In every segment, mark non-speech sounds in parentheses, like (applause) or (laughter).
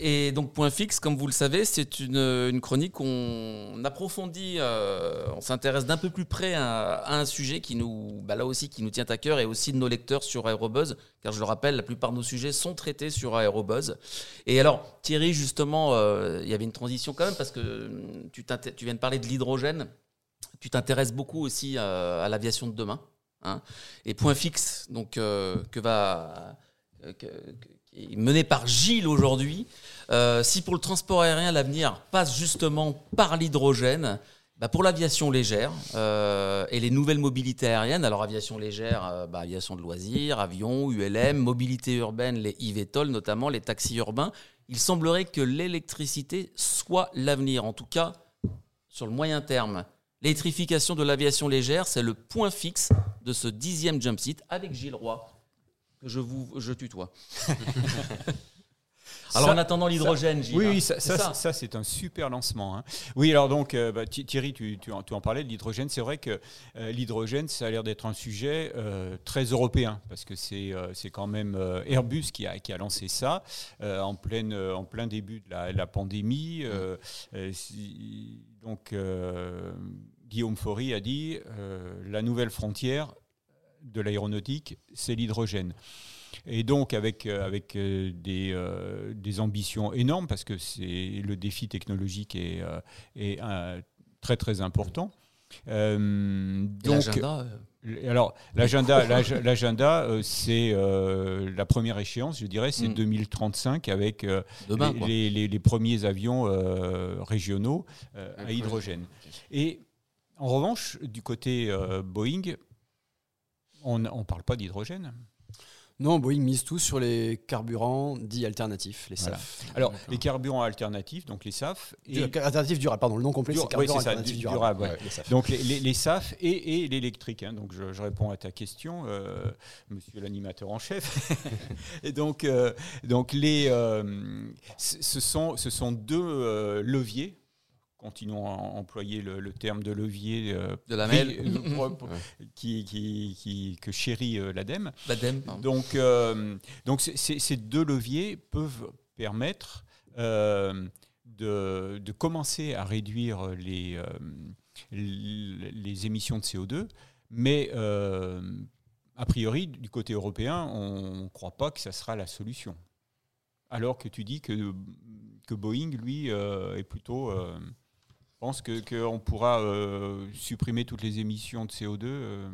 Et donc, Point Fixe, comme vous le savez, c'est une, chronique où on approfondit, euh, on s'intéresse d'un peu plus près à, un sujet qui nous, bah là aussi, qui nous tient à cœur et aussi de nos lecteurs sur Aérobuzz, car je le rappelle, la plupart de nos sujets sont traités sur Aérobuzz. Et alors, Thierry, justement, euh, il y avait une transition quand même parce que tu, t'inté- tu viens de parler de l'hydrogène. Tu t'intéresses beaucoup aussi euh, à l'aviation de demain. hein. Et Point Fixe, donc, que va. Qui est mené par Gilles aujourd'hui. Euh, si pour le transport aérien, l'avenir passe justement par l'hydrogène, bah pour l'aviation légère euh, et les nouvelles mobilités aériennes, alors aviation légère, euh, bah, aviation de loisirs, avions, ULM, mobilité urbaine, les eVTOL notamment, les taxis urbains, il semblerait que l'électricité soit l'avenir, en tout cas sur le moyen terme. L'électrification de l'aviation légère, c'est le point fixe de ce dixième jump seat avec Gilles Roy, que je vous je tutoie. (laughs) Alors Ça- en attendant l'hydrogène, Gilles. Oui, hein, oui, ça, c'est ça, ça, c'est un super lancement. hein. Oui, alors donc, euh, bah, Thi- Thierry, tu, tu en, tu en parlais de l'hydrogène. C'est vrai que euh, l'hydrogène, ça a l'air d'être un sujet euh, très européen, parce que c'est quand même Airbus qui a, qui a lancé ça en, pleine, en plein début de la, la pandémie. donc, Guillaume Faury a dit la nouvelle frontière de l'aéronautique, c'est l'hydrogène. Et donc avec, euh, avec euh, des, euh, des ambitions énormes, parce que c'est le défi technologique est, euh, est très très important. Euh, donc, l'agenda, alors l'agenda, (laughs) l'ag- l'agenda, euh, c'est euh, la première échéance, je dirais, c'est Mm. 2035 avec euh, demain, les, les- premiers avions régionaux à hydrogène. Et en revanche, du côté Boeing, on ne parle pas d'hydrogène. Non, Boeing mise tout sur les carburants dits alternatifs, les Voilà. SAF. Alors, les carburants alternatifs, donc les SAF, et Alternatifs durables, pardon, le nom complet Dur- c'est oui, carburants ça, alternatifs du- durables. durable, ouais. les SAF. donc les, les- les SAF et, et l'électrique. hein. Donc je, je réponds à ta question, euh, monsieur l'animateur en chef. (laughs) et donc, euh, donc les, euh, ce, sont, ce sont deux leviers. Continuons à employer le, le terme de levier euh, De la (laughs) mêle. euh, (laughs) qui, qui- qui- que chérit euh, l'ADEME. L'ADEME. Donc, euh, donc ces deux leviers peuvent permettre de, de commencer à réduire les, les émissions de CO2, mais a priori, du côté européen, on ne croit pas que ça sera la solution. Alors que tu dis que, que Boeing, lui, est plutôt... euh, pense que qu'on pourra euh, supprimer toutes les émissions de CO2 euh,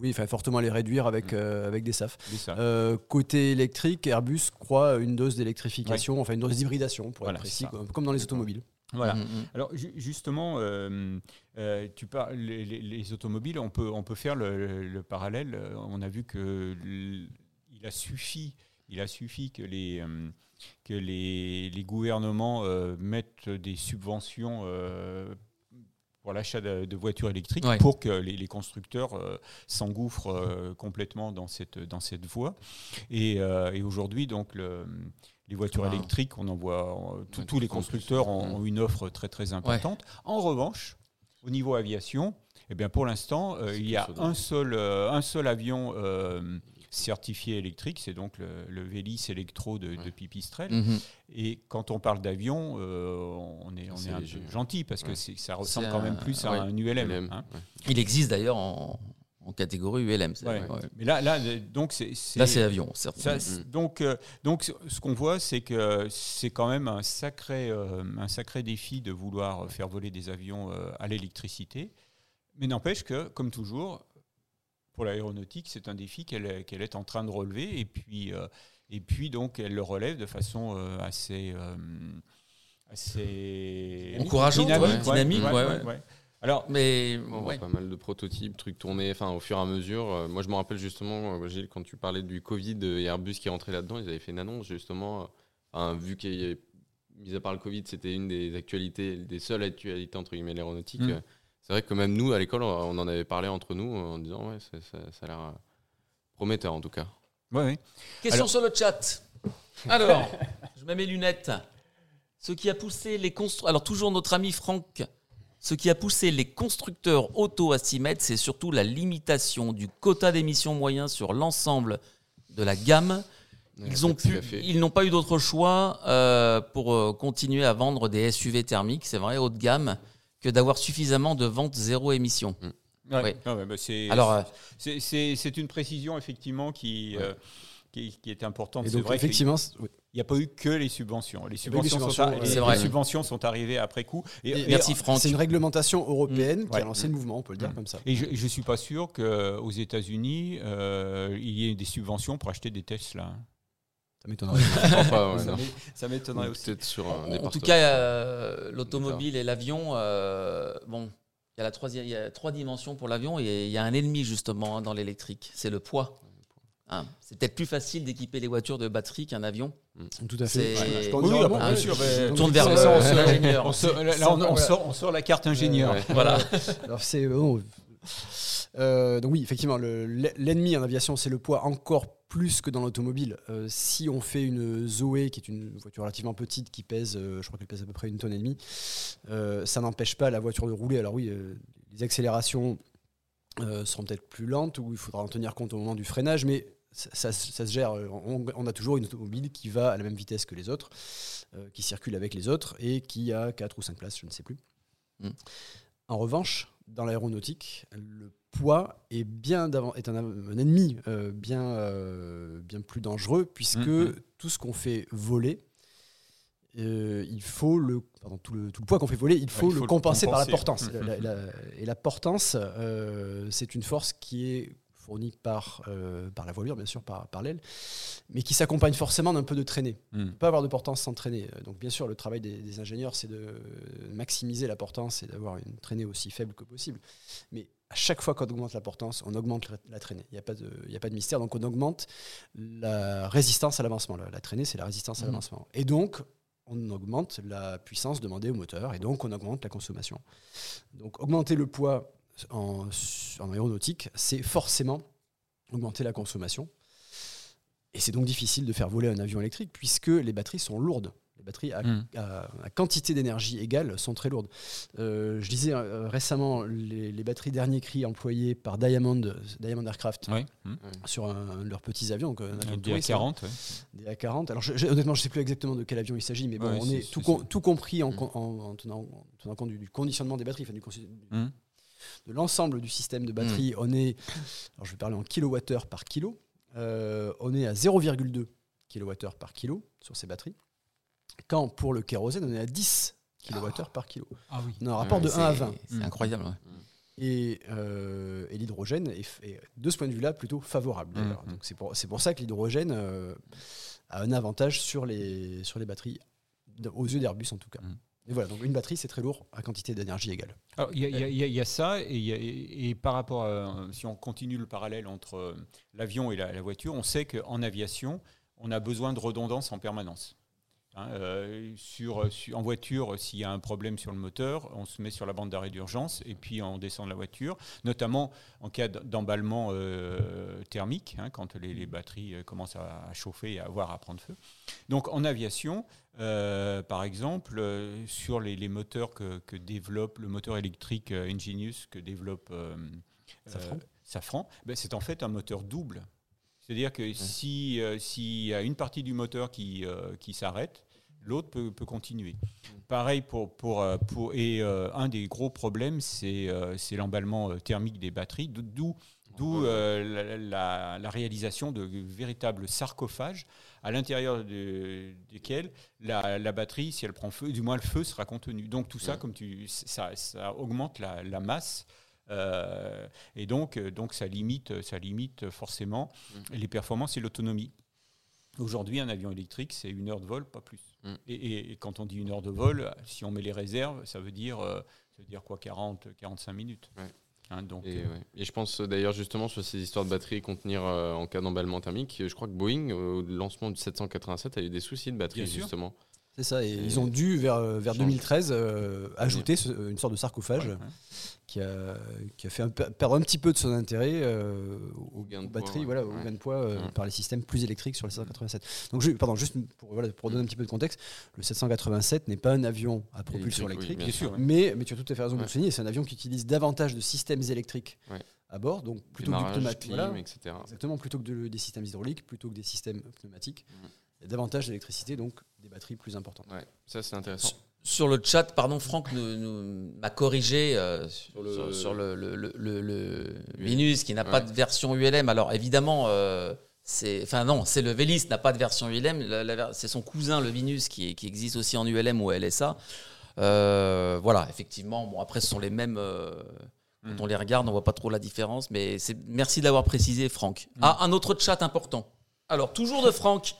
Oui, il fallait fortement les réduire avec, Mm. euh, avec des SAF. des SAF. Euh, côté électrique, Airbus croit une dose d'électrification, enfin une dose d'hybridation pour Voilà, être précis, comme comme dans les automobiles. Voilà. Mm, mm. Alors ju- justement, euh, euh, tu parles les, les- les automobiles, on peut on peut faire le, le- le parallèle. On a vu que il a suffi il a suffi que les euh, que les, les gouvernements euh, mettent des subventions. euh, pour l'achat de, de voitures électriques, Ouais. pour que les, les constructeurs euh, s'engouffrent euh, complètement dans cette, dans cette voie. Et, euh, et aujourd'hui, donc, le- les voitures Wow. électriques, on en voit, tous- les constructeurs ont, ouais. ont une offre très très importante. En revanche, au niveau aviation, eh bien, pour l'instant, il y a un seul, un seul avion certifié électrique, c'est donc le, le Vélis Electro de. Pipistrel. Mhm. Et quand on parle d'avion, euh, on est, on C'est est un léger. peu gentil parce que Ouais. ça ressemble quand même plus à ouais. un ULM. LM, hein. Il existe d'ailleurs en, en catégorie ULM. Ouais. ouais. Mais là, là, donc c'est Là, c'est avion. Ça, c'est- donc, euh, donc, ce- ce qu'on voit, c'est que c'est quand même un sacré, euh, un sacré défi de vouloir faire voler des avions euh, à l'électricité. Mais n'empêche que, comme toujours, pour l'aéronautique, c'est un défi qu'elle est, est en train de relever. Et puis, euh, et puis, donc, elle le relève de façon euh, assez, euh, assez Encourageante, ouais, dynamique, ouais, ouais. Alors, Mais On voit pas mal de prototypes, trucs tournés, enfin au fur et à mesure. Euh, moi, je me rappelle justement, Gilles, quand tu parlais du Covid et Airbus qui rentrait là-dedans, ils avaient fait une annonce justement. euh, vu qu'il y avait, mis à part le Covid, c'était une des actualités, des seules actualités entre guillemets l'aéronautique. Mm. Euh, C'est vrai que même nous, à l'école, on en avait parlé entre nous en disant ouais, ça, ça- ça a l'air euh, prometteur en tout cas. ouais, ouais. Question Alors- sur le chat. (laughs) Alors, je mets mes lunettes. Ce qui a poussé les constructeurs. Alors, toujours notre ami Franck. Ce qui a poussé les constructeurs auto à s'y mettre, c'est surtout la limitation du quota d'émissions moyen sur l'ensemble de la gamme. Ils ont pu, ils n'ont pas eu d'autre choix euh, pour euh, continuer à vendre des SUV thermiques, c'est vrai, haut de gamme, que d'avoir suffisamment de ventes zéro émission. Ouais. Oui. Ah ouais, bah, c'est, Alors, euh, c'est, c'est- c'est une précision effectivement qui, euh, qui, qui est importante. Et C'est donc, vrai qu'il effectivement, oui. n'y a pas eu que les subventions. Les Il subventions, sont, subventions, ar- ouais. les- C'est vrai. les subventions sont arrivées après coup. Et, Et- et- Merci Franck. c'est une réglementation européenne qui Ouais. a lancé le mouvement, on peut le dire Mm. comme ça. Et je ne suis pas sûr qu'aux États-Unis, euh, il y ait des subventions pour acheter des Tesla. Ça m'étonnerait. (laughs) Je pas, ouais, ça m'étonnerait aussi. Peut-être sur un En, tout cas, euh, l'automobile et l'avion, euh, bon, il y a la troisième, il y a trois dimensions pour l'avion et il y a un ennemi justement hein, dans l'électrique, c'est le poids. Hein, c'est peut-être plus facile d'équiper les voitures de batterie qu'un avion. Tout à fait. Je peux en Oui, dire oui, un mot, bien ouais. sûr, Donc, mais- On tourne vers (laughs) l'ingénieur. On sort- on, on on la carte ingénieur. Ouais. Voilà. (laughs) Alors c'est bon, euh, donc oui, effectivement, le- l'ennemi en aviation, c'est le poids encore plus que dans l'automobile. Euh, si on fait une Zoé, qui est une voiture relativement petite, qui pèse, euh, je crois qu'elle pèse à peu près une tonne et demie, ça n'empêche pas la voiture de rouler. Alors oui, les accélérations seront peut-être plus lentes, ou il faudra en tenir compte au moment du freinage, mais ça, ça- ça se gère. On, on a toujours une automobile qui va à la même vitesse que les autres, euh, qui circule avec les autres, et qui a 4 ou 5 places, je ne sais plus. Mm. En revanche, dans l'aéronautique, le poids est, bien d'avant- est un, un ennemi euh, bien, euh, bien plus dangereux, puisque Mhm. tout ce qu'on fait voler, euh, il faut le, pardon, tout, le, tout le poids qu'on fait voler, il faut il le compenser par la portance. La- la- et la portance, c'est une force qui est fournie par, euh, par la voilure, bien sûr, par, par l'aile, mais qui s'accompagne forcément d'un peu de traînée Hmm. ne peut pas avoir de portance sans traînée. Euh, Donc bien sûr, le travail des, des ingénieurs, c'est de maximiser la portance et d'avoir une traînée aussi faible que possible. Mais à chaque fois qu'on augmente la portance, on augmente la, traînée. Il n'y a, pas de- y a pas de mystère. Donc on augmente la résistance à l'avancement. La, la traînée, c'est la résistance à Mhm. l'avancement. Et donc, on augmente la puissance demandée au moteur et donc on augmente la consommation. Donc augmenter le poids en, en aéronautique, c'est forcément augmenter la consommation. Et c'est donc difficile de faire voler un avion électrique puisque les batteries sont lourdes. Les batteries à, Mm. à- à quantité d'énergie égale sont très lourdes. Euh, je disais euh, récemment les, les batteries dernier cri employées par Diamond, Diamond Aircraft Ouais. Hmm. sur un, un de leurs petits avions, donc un avion Un de tourisme, DA40. ouais. des A40. Alors, je- je- honnêtement, je ne sais plus exactement de quel avion il s'agit, mais bon, Ouais, on est tout, ça. com- tout compris en, Mm. con- en- en tenant, en tenant compte du, du conditionnement des batteries, enfin, du, consi-. De l'ensemble du système de batterie. On est, alors je vais parler en kilowattheure par kilo, Euh, on est à 0,2 kilowattheure par kilo sur ces batteries, quand pour le kérosène, on est à 10 kilowattheures par kilo. Ah oui. On a un rapport de C'est- 1 à 20. C'est Mm. incroyable. ouais. Et, euh, et l'hydrogène est, de ce point de vue-là, plutôt favorable. d'ailleurs. Mhm. Donc c'est pour, c'est pour ça que l'hydrogène euh, a un avantage sur les, sur les batteries, aux yeux d'Airbus en tout cas. Voilà, donc une batterie, c'est très lourd à quantité d'énergie égale. Il y, a- ça, et par rapport à, si on continue le parallèle entre euh, l'avion et la, la voiture, on sait qu'en aviation, on a besoin de redondance en permanence. Hein, euh, sur, sur- en voiture, s'il y a un problème sur le moteur, on se met sur la bande d'arrêt d'urgence et puis on descend de la voiture, notamment en cas d'emballement euh, thermique, hein, quand les, les batteries euh, commencent à, à chauffer et à avoir à prendre feu. Donc en aviation, euh, par exemple, sur les, les moteurs que, que développe le moteur électrique Enginius que développe Safran. Safran, ben, c'est en fait un moteur double. C'est-à-dire que si euh, s'il y a une partie du moteur qui, euh, qui s'arrête, l'autre peut, peut continuer. Pareil pour, pour, euh, pour et euh, un des gros problèmes, c'est l'emballement thermique des batteries, d'o- d'où d'où euh, la, la- la réalisation de véritables sarcophages à l'intérieur de- desquels la, la batterie, si elle prend feu, du moins le feu sera contenu. Donc tout ça, Ouais. comme tu, ça, ça augmente la, la masse. Euh, et donc, euh, donc ça, limite, ça limite forcément les performances et l'autonomie. Aujourd'hui, un avion électrique, c'est une heure de vol, pas plus. Mm. Et, et- et quand on dit une heure de vol, si on met les réserves, ça veut dire, euh, ça veut dire quoi 40, 45 minutes. Ouais. Hein, donc, Et, euh, ouais. Et je pense euh, d'ailleurs justement sur ces histoires de batterie contenir euh, en cas d'emballement thermique, je crois que Boeing, au lancement du 787, a eu des soucis de batterie sûr. C'est ça, et, Et ils ont dû, vers, euh, vers change. 2013, euh, ajouter ce- une sorte de sarcophage ouais, ouais. qui, a, qui a fait un perdre un petit peu de son intérêt euh, aux, gain de poids, batteries, ouais. voilà, au gain de poids euh, par les systèmes plus électriques sur le 787. Donc, je- pardon, juste pour, voilà, pour donner un petit peu de contexte, le 787 n'est pas un avion à propulsion Électrique, oui, bien sûr, mais, mais tu as tout à fait raison de le souligner, c'est un avion qui utilise davantage de systèmes électriques à bord, donc plutôt que du Démarrage, pneumatique. voilà. etc. Exactement, plutôt que de- des systèmes hydrauliques, plutôt que des systèmes pneumatiques. Il y a davantage d'électricité, donc des batteries plus importantes. Ouais, ça c'est intéressant. Sur le chat, pardon, Franck nous- nous- m'a corrigé euh, sur, le- sur- sur le, le- le- le- le ULM. Linus qui n'a pas de version ULM. Alors évidemment, euh, c'est, enfin non, c'est le Vélis n'a pas de version ULM. La- la ver- c'est son cousin le Vinus qui, qui existe aussi en ULM ou LSA. Euh, voilà, effectivement. Bon, après, ce sont les mêmes. euh, Hmm. Quand on les regarde, on voit pas trop la différence. Mais c'est merci de l'avoir précisé, Franck. Hmm. Ah, un autre chat important. Alors toujours de Franck.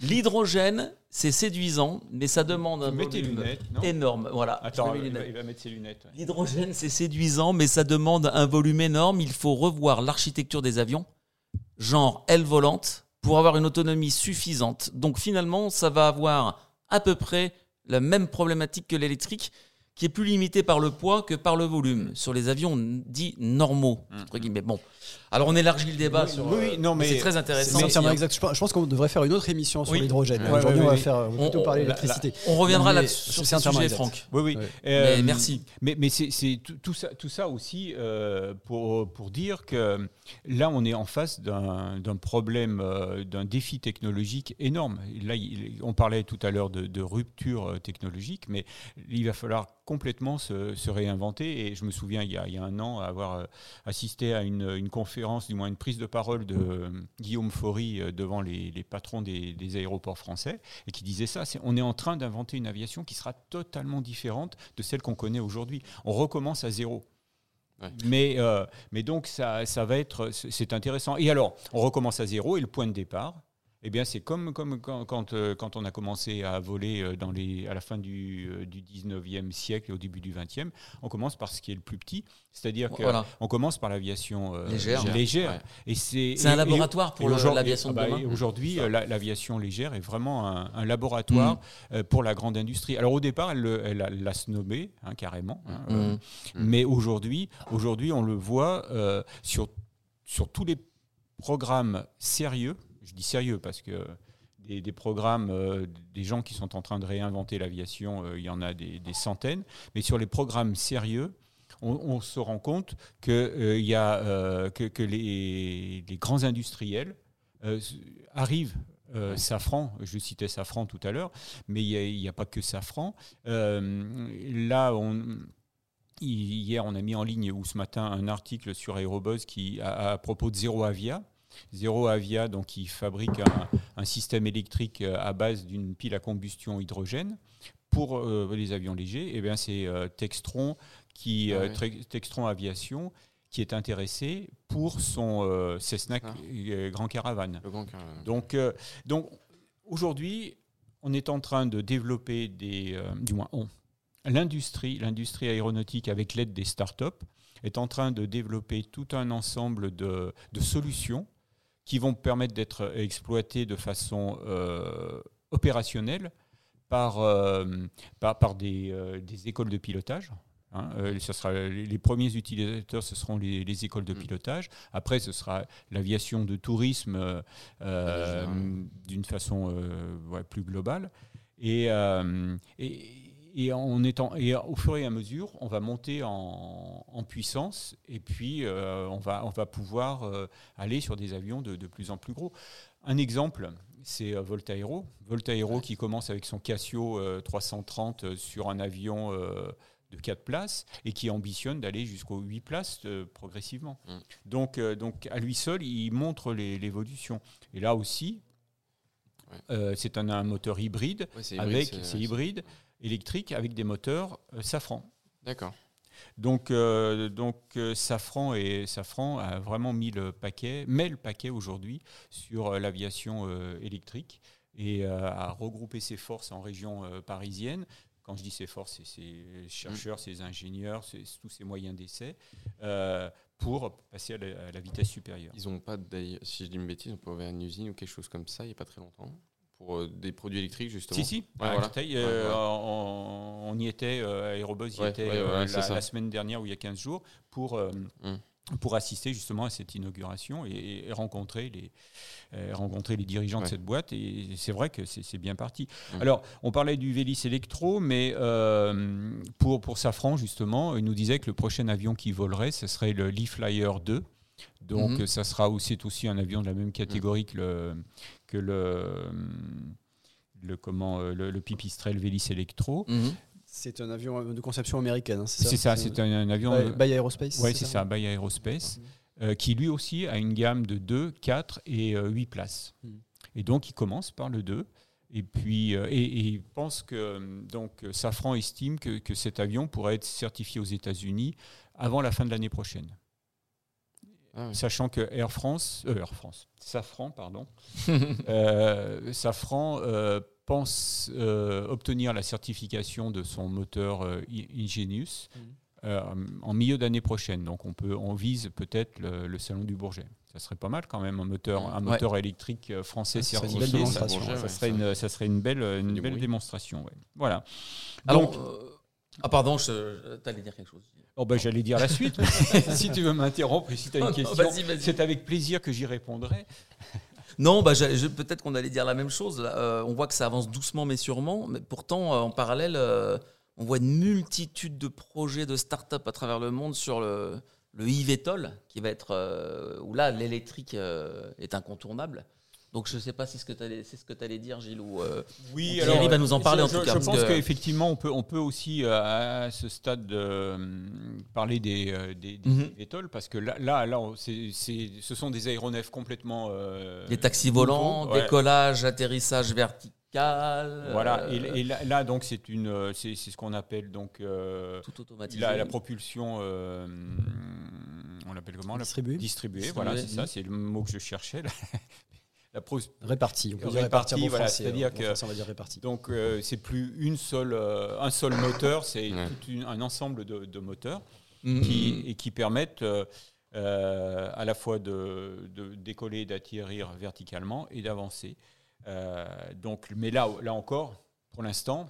L'hydrogène, c'est séduisant, mais ça demande un Tu mets tes volume lunettes, non énorme. Voilà. Attends, il va, lunettes. il va mettre ses lunettes. ouais. L'hydrogène, c'est séduisant, mais ça demande un volume énorme. Il faut revoir l'architecture des avions, genre aile volante, pour avoir une autonomie suffisante. Donc finalement, ça va avoir à peu près la même problématique que l'électrique, qui est plus limitée par le poids que par le volume, sur les avions dits normaux, entre guillemets. Bon, alors on élargit le débat Oui, sur... oui, oui, non, mais c'est très intéressant. Hein. exact. Je pense, qu'on devrait faire une autre émission sur Oui. l'hydrogène. Ouais, Aujourd'hui, ouais, on va faire on va On- plutôt parler d'électricité. On reviendra là c'est sur ce sujet, exact. Franck. Oui, oui. Ouais. Euh, Mais merci. Mais, mais c'est tout, ça, tout ça aussi euh, pour, pour dire que là, on est en face d'un problème, euh, d'un défi technologique énorme. Là, il- on parlait tout à l'heure de, de rupture technologique, mais il va falloir complètement se, se réinventer. Et je me souviens, il y a, il y a un an, avoir euh, assisté à une, une conférence, du moins une prise de parole de euh, Guillaume Faury euh, devant les, les patrons des, des aéroports français, et qui disait ça, c'est on est en train d'inventer une aviation qui sera totalement différente de celle qu'on connaît aujourd'hui. On recommence à zéro. Ouais. Mais, euh, mais donc ça, ça va être, c'est intéressant. Et alors, on recommence à zéro et le point de départ, eh bien, c'est comme, comme quand, quand, euh, quand on a commencé à voler euh, dans les, à la fin du, euh, du 19e siècle et au début du 20e, on commence par ce qui est le plus petit, c'est-à-dire qu'on Voilà. commence par l'aviation euh, Légère. légère. Ouais. Et c'est un et- laboratoire pour l'aviation de ah bah, Aujourd'hui, l'aviation légère est vraiment un, un laboratoire euh, pour la grande industrie. Alors au départ, elle le- elle l'a snobé hein, carrément. hein, euh, Mhm. mais aujourd'hui, aujourd'hui, on le voit sur, sur tous les programmes sérieux. Je dis sérieux parce que des, des programmes, euh, des gens qui sont en train de réinventer l'aviation, euh, il y en a des, des centaines. Mais sur les programmes sérieux, on, on se rend compte que, euh, il y a, que, que les, les grands industriels arrivent. euh, Safran, je citais Safran tout à l'heure, mais il n'y a, pas que Safran. Euh, là, on, Hier, on a mis en ligne ou ce matin un article sur Aerobuzz qui, à, à propos de Zero Avia. Zero Avia, donc, qui fabrique un, un système électrique euh, à base d'une pile à combustion hydrogène pour euh, les avions légers. Et bien, c'est euh, Textron qui Ah euh, Textron Aviation qui est intéressé pour son Cessna Ah. Grand Caravane. Le grand Caravane. Donc, donc aujourd'hui, on est en train de développer des, du moins on, l'industrie, l'industrie aéronautique avec l'aide des startups est en train de développer tout un ensemble de, de solutions qui vont permettre d'être exploitées de façon euh, opérationnelle par, euh, par, par des, euh, des écoles de pilotage. hein. Ce sera, les premiers utilisateurs, ce seront les, les écoles de Mm. pilotage. Après, ce sera l'aviation de tourisme d'une façon ouais, plus globale. Et, euh, et, et en étant, et au fur et à mesure, on va monter en, en puissance et puis euh, on, va, on va pouvoir euh, aller sur des avions de, de plus en plus gros. Un exemple, c'est euh, Voltaero. Voltaero qui commence avec son Casio euh, 330 euh, sur un avion de 4 places et qui ambitionne d'aller jusqu'aux 8 places euh, progressivement. Mm. Donc, euh, donc à lui seul, il montre l'évolution. Et là aussi, Ouais. euh, c'est un, un moteur hybride Ouais, avec c'est hybride électrique avec des moteurs euh, Safran. D'accord. Donc, euh, donc euh, Safran et Safran a vraiment mis le paquet, met le paquet aujourd'hui sur euh, l'aviation électrique et a regroupé ses forces en région parisienne. Quand je dis ses forces, c'est ses chercheurs, ses ingénieurs, tous ses moyens d'essai pour passer à la, à la vitesse supérieure. Ils ont pas si je dis une bêtise, ont pas ouvert une usine ou quelque chose comme ça il n'y a pas très longtemps pour euh, des produits électriques justement. Si, si, Ouais, voilà. Euh, on, on y était, euh, y était euh, la, semaine dernière ou il y a 15 jours pour, Hum. pour assister justement à cette inauguration et, et rencontrer, les, rencontrer les dirigeants de cette boîte. Et c'est vrai que c'est bien parti. Mhm. Alors, on parlait du Vélis Electro, mais pour, pour Safran, justement, il nous disait que le prochain avion qui volerait, ce serait le Lee Flyer 2. Donc, Mhm. ça sera aussi, c'est aussi un avion de la même catégorie que le, que le, le, comment, euh, le, le Pipistrel Vélis Electro. Mhm. C'est un avion de conception américaine, hein, c'est ça C'est ça, c'est un, un avion. By, By Aerospace Oui, c'est ça, Bay Aerospace, euh, qui lui aussi a une gamme de 2, 4 et euh, 8 places. Mm. Et donc, il commence par le 2. Et puis, euh, et, et il pense que euh, donc euh, Safran estime que, que cet avion pourrait être certifié aux États-Unis avant la fin de l'année prochaine, Ah sachant que Air France, euh, Air France, Safran, pardon, (laughs) euh, Safran euh, pense euh, obtenir la certification de son moteur Ingenius Mhm. en milieu d'année prochaine. Donc on peut, on vise peut-être le, le salon du Bourget. Ça serait pas mal quand même un moteur, un Ouais. moteur électrique français serait certifié. ça, Ouais, serait ça- une, ça serait une belle, une du belle bruit. démonstration. ouais. Voilà. Alors, Donc, ah pardon, je, t'allais dire quelque chose. oh ben, j'allais dire la suite. (laughs) (laughs) si tu veux m'interrompre et si tu as une question, vas-y, vas-y. c'est avec plaisir que j'y répondrai. (laughs) Non, bah, je- peut-être qu'on allait dire la même chose. Euh, on voit que ça avance doucement mais sûrement. Mais pourtant, euh, en parallèle, euh, on voit une multitude de projets de start-up à travers le monde sur le, le eVTOL, qui va être où là l'électrique est incontournable. Donc je sais pas si c'est ce que tu allais, c'est ce que tu allais dire, Gilles. Ou, euh, Oui, Thierry alors, va nous en parler, je, en tout je- cas, Je pense que- qu'effectivement, on peut, on peut aussi, euh, à ce stade, euh, parler des, des, des Mhm. Parce que là, là, ce sont des aéronefs complètement. euh, des taxis volants. Ouais. décollage, atterrissage vertical. Voilà, euh, et, et là, là, donc, c'est une, c'est ce qu'on appelle donc euh, tout automatisé. la, la propulsion. euh, on l'appelle comment la- Distribué. Distribuée, Distribuée, voilà, c'est ça, c'est le mot que je cherchais. là. La pro- Réparti, on peut dire Réparti, réparti en bon voilà, français, c'est-à-dire bon que- français, on va dire réparti. Donc euh, c'est plus une seule, euh, un seul moteur, c'est Ouais. tout une- un ensemble de, de moteurs Mhm. qui, et qui permettent euh, euh, à la fois de, de décoller, d'atterrir verticalement et d'avancer. Euh, donc, mais là, là encore, pour l'instant,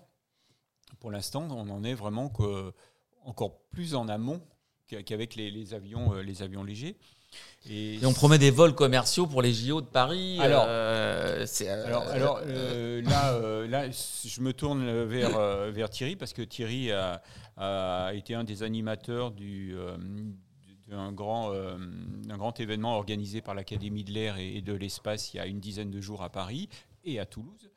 pour l'instant, on en est vraiment que, encore plus en amont qu'a- qu'avec les, les avions, euh, les avions légers. Et on promet des vols commerciaux pour les JO de Paris. Alors- euh, euh, Alors, alors euh, là, euh, là, je me tourne vers, euh, vers Thierry parce que Thierry a, a été un des animateurs du, euh, d'un grand, euh, grand événement organisé par l'Académie de l'air et, et de l'espace il y a une dizaine de jours à Paris et à Toulouse,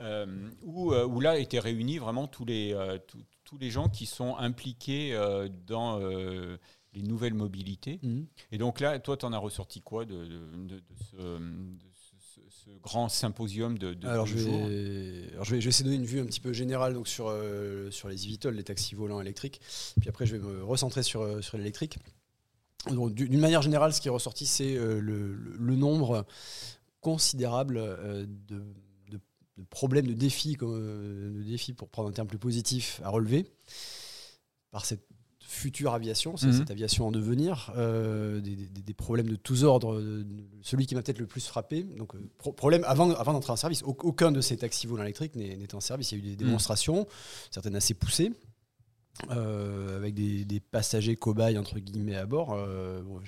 euh, où, euh, où là étaient réunis vraiment tous les, euh, tous- tous les gens qui sont impliqués euh, dans euh, les nouvelles mobilités. Mhm. Et donc là, toi, tu en as ressorti quoi de, de- de- de ce, de ce- ce- ce grand symposium de, Alors, je vais, alors je, vais, je vais essayer de donner une vue un petit peu générale donc sur, euh, sur les eVTOL, les taxis volants électriques. Puis après, je vais me recentrer sur, euh, sur l'électrique. D'une manière générale, ce qui est ressorti, c'est euh, le, nombre considérable euh, de, problèmes, de défis, comme, de défis, pour prendre un terme plus positif, à relever par cette future aviation, c'est Mhm. cette aviation en devenir, euh, des, des- des problèmes de tous ordres. Celui qui m'a peut-être le plus frappé, donc euh, pro- problème avant, avant d'entrer en service, au- aucun de ces taxis volants électriques n'est n'est en service. Il y a eu des démonstrations, certaines assez poussées. Euh, avec des, des passagers cobayes entre guillemets à bord. euh, bon,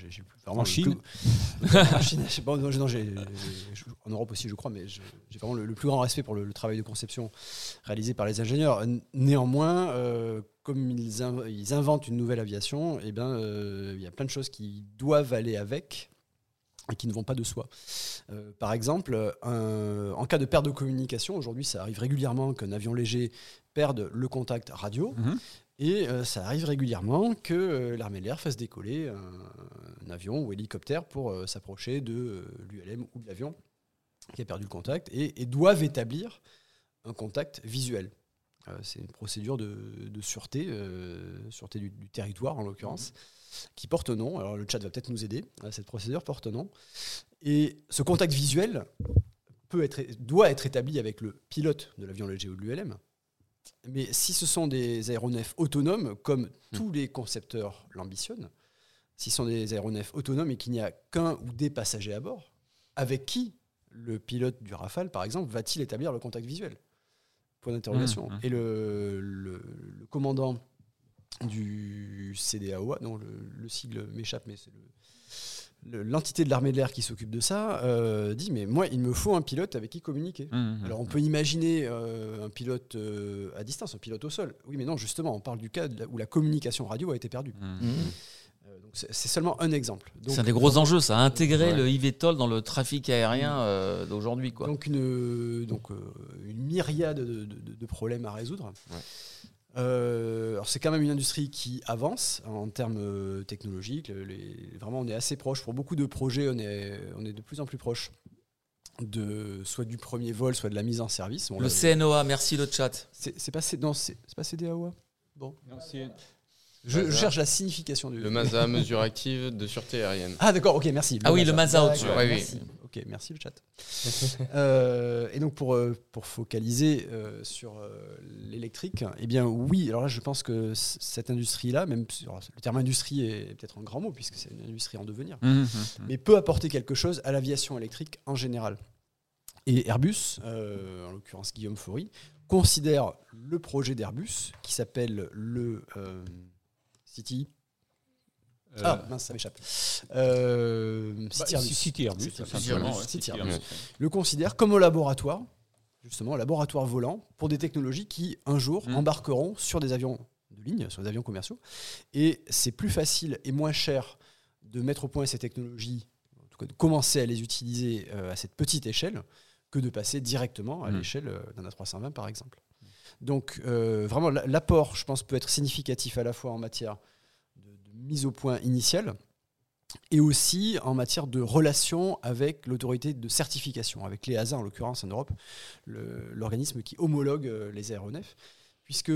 vraiment En Chine plus- (laughs) En Chine, pas, non, non, en Europe aussi, je crois, mais j'ai vraiment le, le plus grand respect pour le, le travail de conception réalisé par les ingénieurs. Néanmoins, euh, comme ils, in- ils inventent une nouvelle aviation, eh euh, il y a plein de choses qui doivent aller avec et qui ne vont pas de soi. Euh, par exemple, un- en cas de perte de communication, aujourd'hui ça arrive régulièrement qu'un avion léger perde le contact radio, Mhm. Et euh, ça arrive régulièrement que euh, l'armée de l'air fasse décoller un, un avion ou hélicoptère pour euh, s'approcher de l'ULM ou de l'avion qui a perdu le contact et, et doivent établir un contact visuel. C'est une procédure de, de sûreté, sûreté du, du territoire en l'occurrence, qui porte nom. Alors le chat va peut-être nous aider. Cette procédure porte nom. Et ce contact visuel peut être, doit être établi avec le pilote de l'avion léger ou de l'ULM. Mais si ce sont des aéronefs autonomes, comme tous les concepteurs l'ambitionnent, si ce sont des aéronefs autonomes et qu'il n'y a qu'un ou des passagers à bord, avec qui le pilote du Rafale, par exemple, va-t-il établir le contact visuel? Point d'interrogation. Mmh, mmh. Et le, le- le commandant du CDAOA, non, le, le sigle m'échappe, mais c'est le- l'entité de l'armée de l'air qui s'occupe de ça, euh, dit mais moi il me faut un pilote avec qui communiquer. Mhm. Alors on peut imaginer euh, un pilote euh, à distance, un pilote au sol. Oui mais non justement on parle du cas où la communication radio a été perdue. Mmh. Euh, donc c'est seulement un exemple. C'est un des gros enjeux, ça, intégrer Ouais. le eVTOL dans le trafic aérien euh, d'aujourd'hui. quoi. Donc une, donc, euh, une myriade de, de- de problèmes à résoudre. Ouais. Euh, alors c'est quand même une industrie qui avance en termes euh, technologiques. Les- vraiment, on est assez proche. Pour beaucoup de projets, on est, on est de plus en plus proche de soit du premier vol, soit de la mise en service. Bon, Le là, CNOA, merci le chat. c'est pas, C- CDAOA. Bon, Non, je, cherche la signification du. Le MASA, mesure active de sûreté aérienne. Ah d'accord, ok, merci. Ah oui, le D'accord, au-dessus, ouais, oui. Merci. Ok, merci le chat. (laughs) Euh, et donc pour, euh, pour focaliser euh, sur euh, l'électrique, eh bien oui, alors là je pense que cette industrie-là, même alors, le terme industrie est peut-être un grand mot puisque c'est une industrie en devenir, Mhm. mais peut apporter quelque chose à l'aviation électrique en général. Et Airbus, en l'occurrence Guillaume Faury, considère le projet d'Airbus qui s'appelle le City. Euh, ah mince, ça m'échappe. City Airbus. City Airbus, le considère comme un laboratoire, justement, un laboratoire volant pour des technologies qui, un jour, Mm. embarqueront sur des avions de ligne, sur des avions commerciaux. Et c'est plus facile et moins cher de mettre au point ces technologies, en tout cas de commencer à les utiliser euh, à cette petite échelle, que de passer directement à Mm. l'échelle euh, d'un A320, par exemple. Donc, euh, vraiment, la- l'apport, je pense, peut être significatif à la fois en matière mise au point initiale, et aussi en matière de relation avec l'autorité de certification, avec l'EASA en l'occurrence en Europe, l'organisme qui homologue euh, les aéronefs, puisque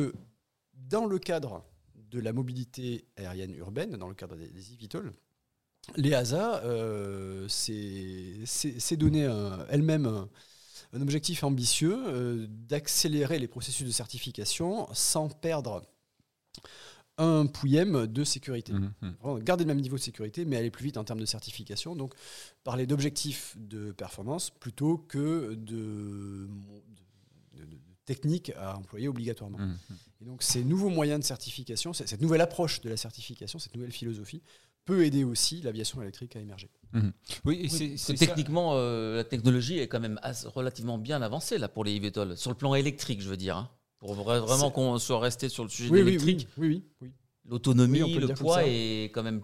dans le cadre de la mobilité aérienne urbaine, dans le cadre des, des eVTOL, l'EASA euh, s'est s'est donné elle-même un, un objectif ambitieux euh, d'accélérer les processus de certification sans perdre un pouillème de sécurité. Mhm. Vraiment garder le même niveau de sécurité, mais aller plus vite en termes de certification. Donc, parler d'objectifs de performance plutôt que de, de- de- de techniques à employer obligatoirement. Mhm. Et donc, ces nouveaux moyens de certification, cette nouvelle approche de la certification, cette nouvelle philosophie, peut aider aussi l'aviation électrique à émerger. Oui, et Oui, c'est- techniquement, euh, la technologie est quand même relativement bien avancée là pour les eVTOL, sur le plan électrique, je veux dire. hein. Pour vra- vraiment qu'on soit resté sur le sujet Oui, de oui, l'électrique, oui, oui, oui, oui. l'autonomie, le poids est quand même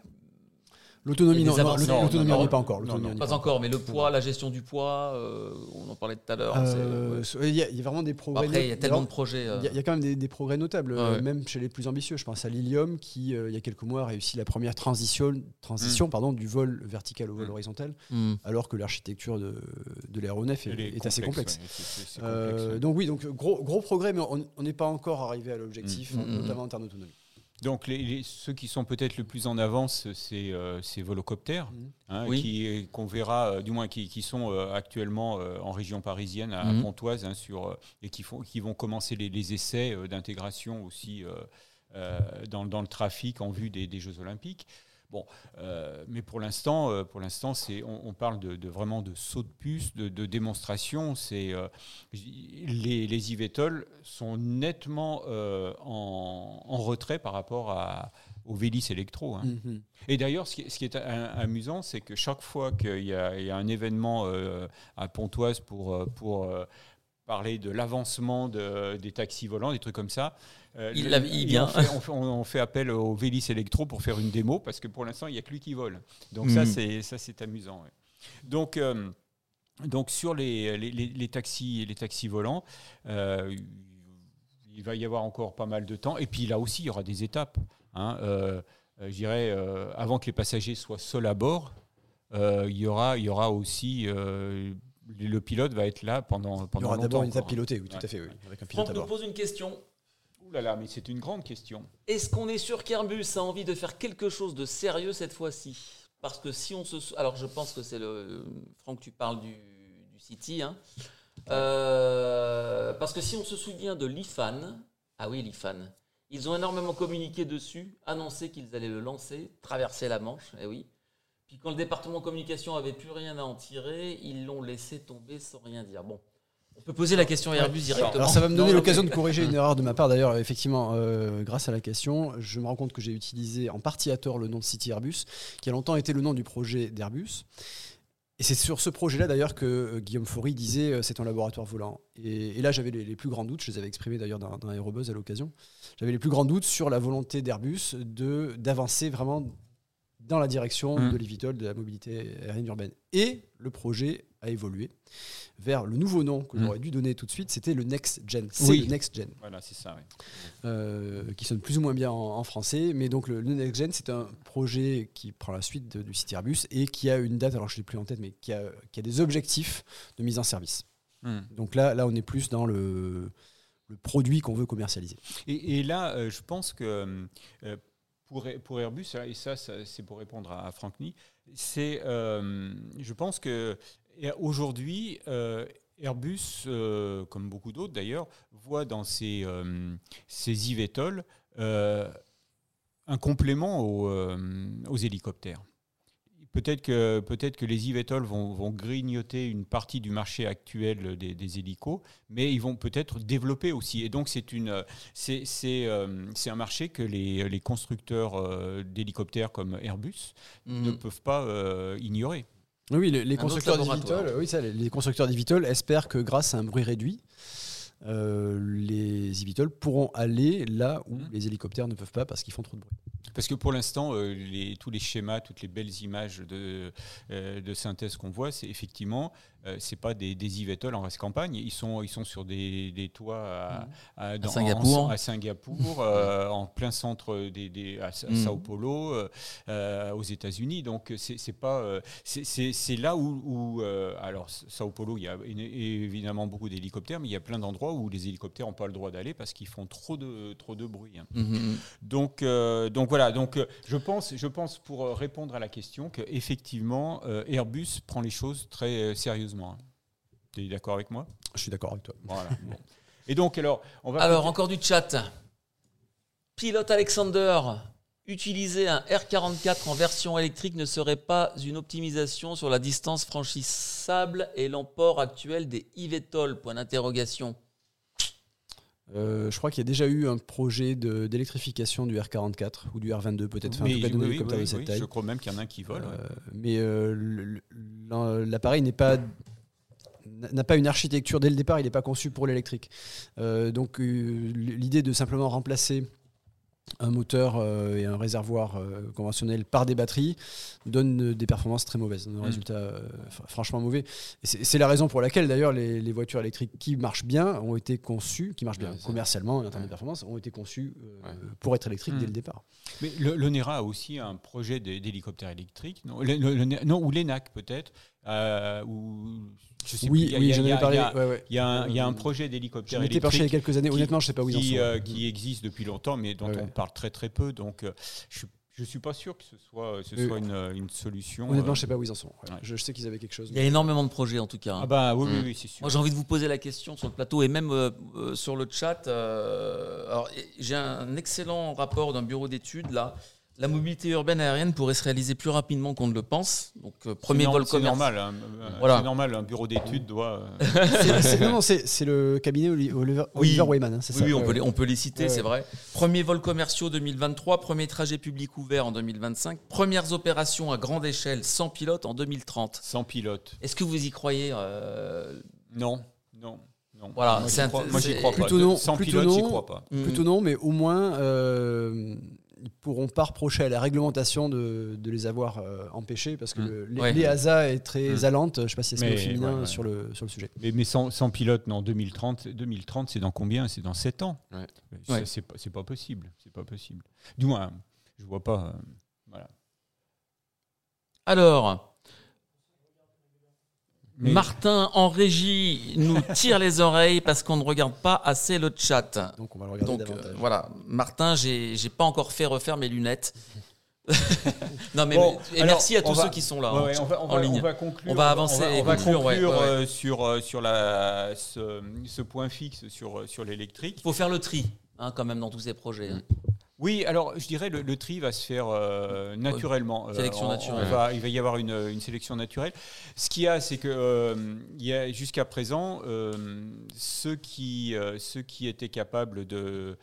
L'autonomie, non, non, avancées. l'autonomie, Non, on non, n'y est pas encore. non, pas pas encore, mais le poids, la gestion du poids, euh, on en parlait tout à l'heure. c'est- Euh, ouais. Il y, a- il y a vraiment des progrès. Après, il y a not- tellement de projets. euh, Il y, a- il y a quand même des, des progrès notables, ouais. même chez les plus ambitieux. Je pense à Lilium qui, euh, il y a quelques mois, a réussi la première transition, transition pardon, du vol vertical au vol Mm. horizontal, hmm. alors que l'architecture de, de l'aéronef est, assez complexe. ouais, donc oui, donc gros, gros progrès, mais on n'est pas encore arrivé à l'objectif, Mm, mm, mm. notamment en termes d'autonomie. Donc les, les- ceux qui sont peut-être le plus en avance, c'est euh, ces volocoptères, Mhm. hein, Oui. qui qu'on verra, euh, du moins qui, qui sont euh, actuellement en région parisienne à, à Mhm. Pontoise, hein, sur et qui font, qui vont commencer les, les essais d'intégration aussi dans, dans le trafic en vue des, des Jeux Olympiques. Bon, euh, mais pour l'instant, euh, pour l'instant, c'est on, on parle de, de vraiment de saut de puce, de, de démonstration. C'est euh, les, les sont nettement euh, en, en retrait par rapport à, au Vélis électro. hein. Mhm. Et d'ailleurs, ce qui, ce qui est amusant, c'est que chaque fois qu'il y, y a un événement à Pontoise pour, pour parler de l'avancement de- des taxis volants, des trucs comme ça, euh, Il l'a- vient. On fait, on fait- on fait appel au Vélis Electro pour faire une démo, parce que pour l'instant, il n'y a que lui qui vole. Donc ça, Mhm. c'est ça, c'est amusant. ouais. Donc, euh, donc sur les, les, les- les taxis, les taxis volants, euh, il va y avoir encore pas mal de temps. Et puis là aussi, il y aura des étapes. hein. Je dirais, avant que les passagers soient seuls à bord, il, y aura, il y aura aussi. Le pilote va être là pendant, Il pendant y aura d'abord longtemps une étape pilotée, oui, tout Ouais. à fait, oui, avec un pilote Franck nous pose une question. Ouh là là, mais c'est une grande question. Est-ce qu'on est sûr qu'Airbus a envie de faire quelque chose de sérieux cette fois-ci? Parce que si on se... sou- Alors je pense que c'est le... Franck, tu parles du, du City. hein. Euh, parce que si on se souvient de l'IFAN, ah oui l'IFAN, ils ont énormément communiqué dessus, annoncé qu'ils allaient le lancer, traverser la Manche, eh oui. Puis quand le département communication avait plus rien à en tirer, ils l'ont laissé tomber sans rien dire. Bon, On peut poser la question à Airbus directement. Alors ça va me donner l'occasion de corriger une (laughs) erreur de ma part. D'ailleurs, effectivement, euh, grâce à la question, je me rends compte que j'ai utilisé en partie à tort le nom de City Airbus, qui a longtemps été le nom du projet d'Airbus. Et c'est sur ce projet-là d'ailleurs que euh, Guillaume Faury disait euh, c'est un laboratoire volant. Et, et là j'avais les, les plus grands doutes, je les avais exprimés d'ailleurs dans, dans Aérobuzz à l'occasion. J'avais les plus grands doutes sur la volonté d'Airbus d'avancer vraiment dans la direction Mm. de l'EVTOL, de la mobilité aérienne urbaine. Et le projet a évolué vers le nouveau nom que Mm. j'aurais dû donner tout de suite, c'était le Next Gen. C'est Oui. le Next Gen, Voilà, c'est ça. ouais. euh, qui sonne plus ou moins bien en, en français. Mais donc le, le Next Gen, c'est un projet qui prend la suite de- du site Airbus et qui a une date, alors je ne l'ai plus en tête, mais qui a, qui a des objectifs de mise en service. Hmm. Donc là, là on est plus dans le, le produit qu'on veut commercialiser. Et, et là, euh, je pense que euh, pour, Airbus, et ça, c'est pour répondre à, à Franck c'est, euh, je pense que aujourd'hui, euh, Airbus, euh, comme beaucoup d'autres d'ailleurs, voit dans eVTOL euh, un complément aux, aux hélicoptères. Peut-être que, peut-être que les eVTOL vont, vont grignoter une partie du marché actuel des, des hélicos, mais ils vont peut-être développer aussi. Et donc, c'est, une, c'est, c'est, euh, c'est un marché que les, les constructeurs euh, d'hélicoptères comme Airbus Mhm. ne peuvent pas euh, ignorer. Oui, les, constructeurs d'Evitol, oui, ça, les, les constructeurs d'Evitol espèrent que grâce à un bruit réduit, euh, les Evitol pourront aller là où Mhm. les hélicoptères ne peuvent pas parce qu'ils font trop de bruit. Parce que pour l'instant, euh, les- tous les schémas, toutes les belles images de, euh, de synthèse qu'on voit, c'est effectivement, euh, c'est pas des, des en race campagne. Ils sont, ils sont sur des, des toits à, à- dans- Singapour. en- à Singapour, (laughs) euh, en plein centre des, des- à, Mhm. Sao Paulo, euh, euh, aux États-Unis. Donc c'est pas, c'est- là où, où, alors Sao Paulo, il y a évidemment beaucoup d'hélicoptères, mais il y a plein d'endroits où les hélicoptères n'ont pas le droit d'aller parce qu'ils font trop de, trop de bruit. hein. Mhm. Donc, donc voilà, donc, je, pense, je pense pour répondre à la question qu'effectivement, Airbus prend les choses très euh, sérieusement. Tu es d'accord avec moi? Je suis d'accord avec toi. Voilà. bon. Et donc, alors, on va. Alors, encore du chat. Pilote Alexander, utiliser un R44 en version électrique ne serait pas une optimisation sur la distance franchissable et l'emport actuel des eVTOL Point d'interrogation. Euh, je crois qu'il y a déjà eu un projet d'électrification du R44 ou du R22 peut-être, enfin, oui, oui, oui, je crois même qu'il y en a un qui vole. ouais. Euh, mais euh, l'appareil n'est pas n'a pas une architecture dès le départ, il n'est pas conçu pour l'électrique. Donc l'idée de simplement remplacer un moteur euh, et un réservoir euh, conventionnel par des batteries donne euh, des performances très mauvaises, un Mm. résultat euh, fr- franchement mauvais. C'est la raison pour laquelle d'ailleurs les, les voitures électriques qui marchent bien ont été conçues, qui marchent bien Ouais, commercialement en termes Ouais. de performance, ont été conçues euh, Ouais. pour être électriques Mm. dès le départ. Mais le, le NERA a aussi un projet d'hé- d'hélicoptère électrique, non, le- le- le- non ou l'ENAC peut-être, euh, ou je sais Oui, plus, il y a- oui, j'en avais a- parlé. il y a- ouais, ouais. Y, a un, il y a un Euh, projet Je d'hélicoptère m'étais penché il y a électrique quelques années. qui- Honnêtement, je sais pas où ils en qui, sont. euh, qui existe depuis longtemps, mais dont Ouais, on parle très très peu. Donc, euh, je ne suis pas sûr que ce soit, ce Oui. soit une, une solution. Honnêtement, euh. je sais pas où ils en sont. Ouais. ouais. Je, je sais qu'ils avaient quelque chose. Il y a énormément de projets en tout cas. hein. Ah bah oui, oui, Mm. oui, c'est sûr. Moi, j'ai envie de vous poser la question sur le plateau et même euh, euh, sur le chat. euh, alors, j'ai un excellent rapport d'un bureau d'études là. La mobilité urbaine aérienne pourrait se réaliser plus rapidement qu'on ne le pense. Donc, euh, premier vol c'est commercial. normal. hein, euh, Voilà. C'est normal. Un bureau d'études doit. euh, (laughs) C'est- c'est- non, non, c'est le cabinet Oli- Oliver, Oui. Oliver Wyman. hein, c'est Oui, ça. oui, on, peut les, on peut les citer, Ouais, c'est ouais. vrai. Premier vol commerciaux 2023, premier trajet public ouvert en 2025, premières opérations à grande échelle sans pilote en 2030. sans pilote. Est-ce que vous y croyez euh, Non, non, non. Voilà, moi, j'y c'est crois, crois pas. Plutôt non, Sans plutôt pilote, j'y crois pas. Plutôt non, mais au moins, euh, ils pourront pas reprocher à la réglementation de, de les avoir euh, empêchés parce que Mm. le- les, Ouais. les ASA est très Mm. allante. Je sais pas si c'est féminin ouais, ouais. Sur, le, sur le sujet. Mais, mais sans, sans pilote, non, 2030, 2030 c'est dans combien? C'est dans 7 ans. Ouais. Ça, Ouais. C'est pas, c'est pas possible. C'est pas possible. Du moins, je vois pas. euh, voilà. Alors, Mais- Martin en régie nous (laughs) tire les oreilles parce qu'on ne regarde pas assez le chat. Donc on va le regarder Donc euh, voilà, Martin, j'ai pas encore fait refaire mes lunettes. (laughs) non mais Bon, et alors, merci à tous va- ceux qui sont là Ouais, hein, on, va, on, en ligne. on va conclure. On va avancer on et va conclure, ouais, conclure, ouais, ouais. euh, sur, euh, sur, la, ce, ce point fixe sur, sur l'électrique. Il faut faire le tri hein, quand même dans tous ces projets. hein. Oui, alors je dirais le, le tri va se faire euh, naturellement. Euh, Sélection on- on naturelle. va- il va y avoir une, une sélection naturelle. Ce qu'il y a, c'est que euh, il y a jusqu'à présent ceux qui ceux qui étaient capables de,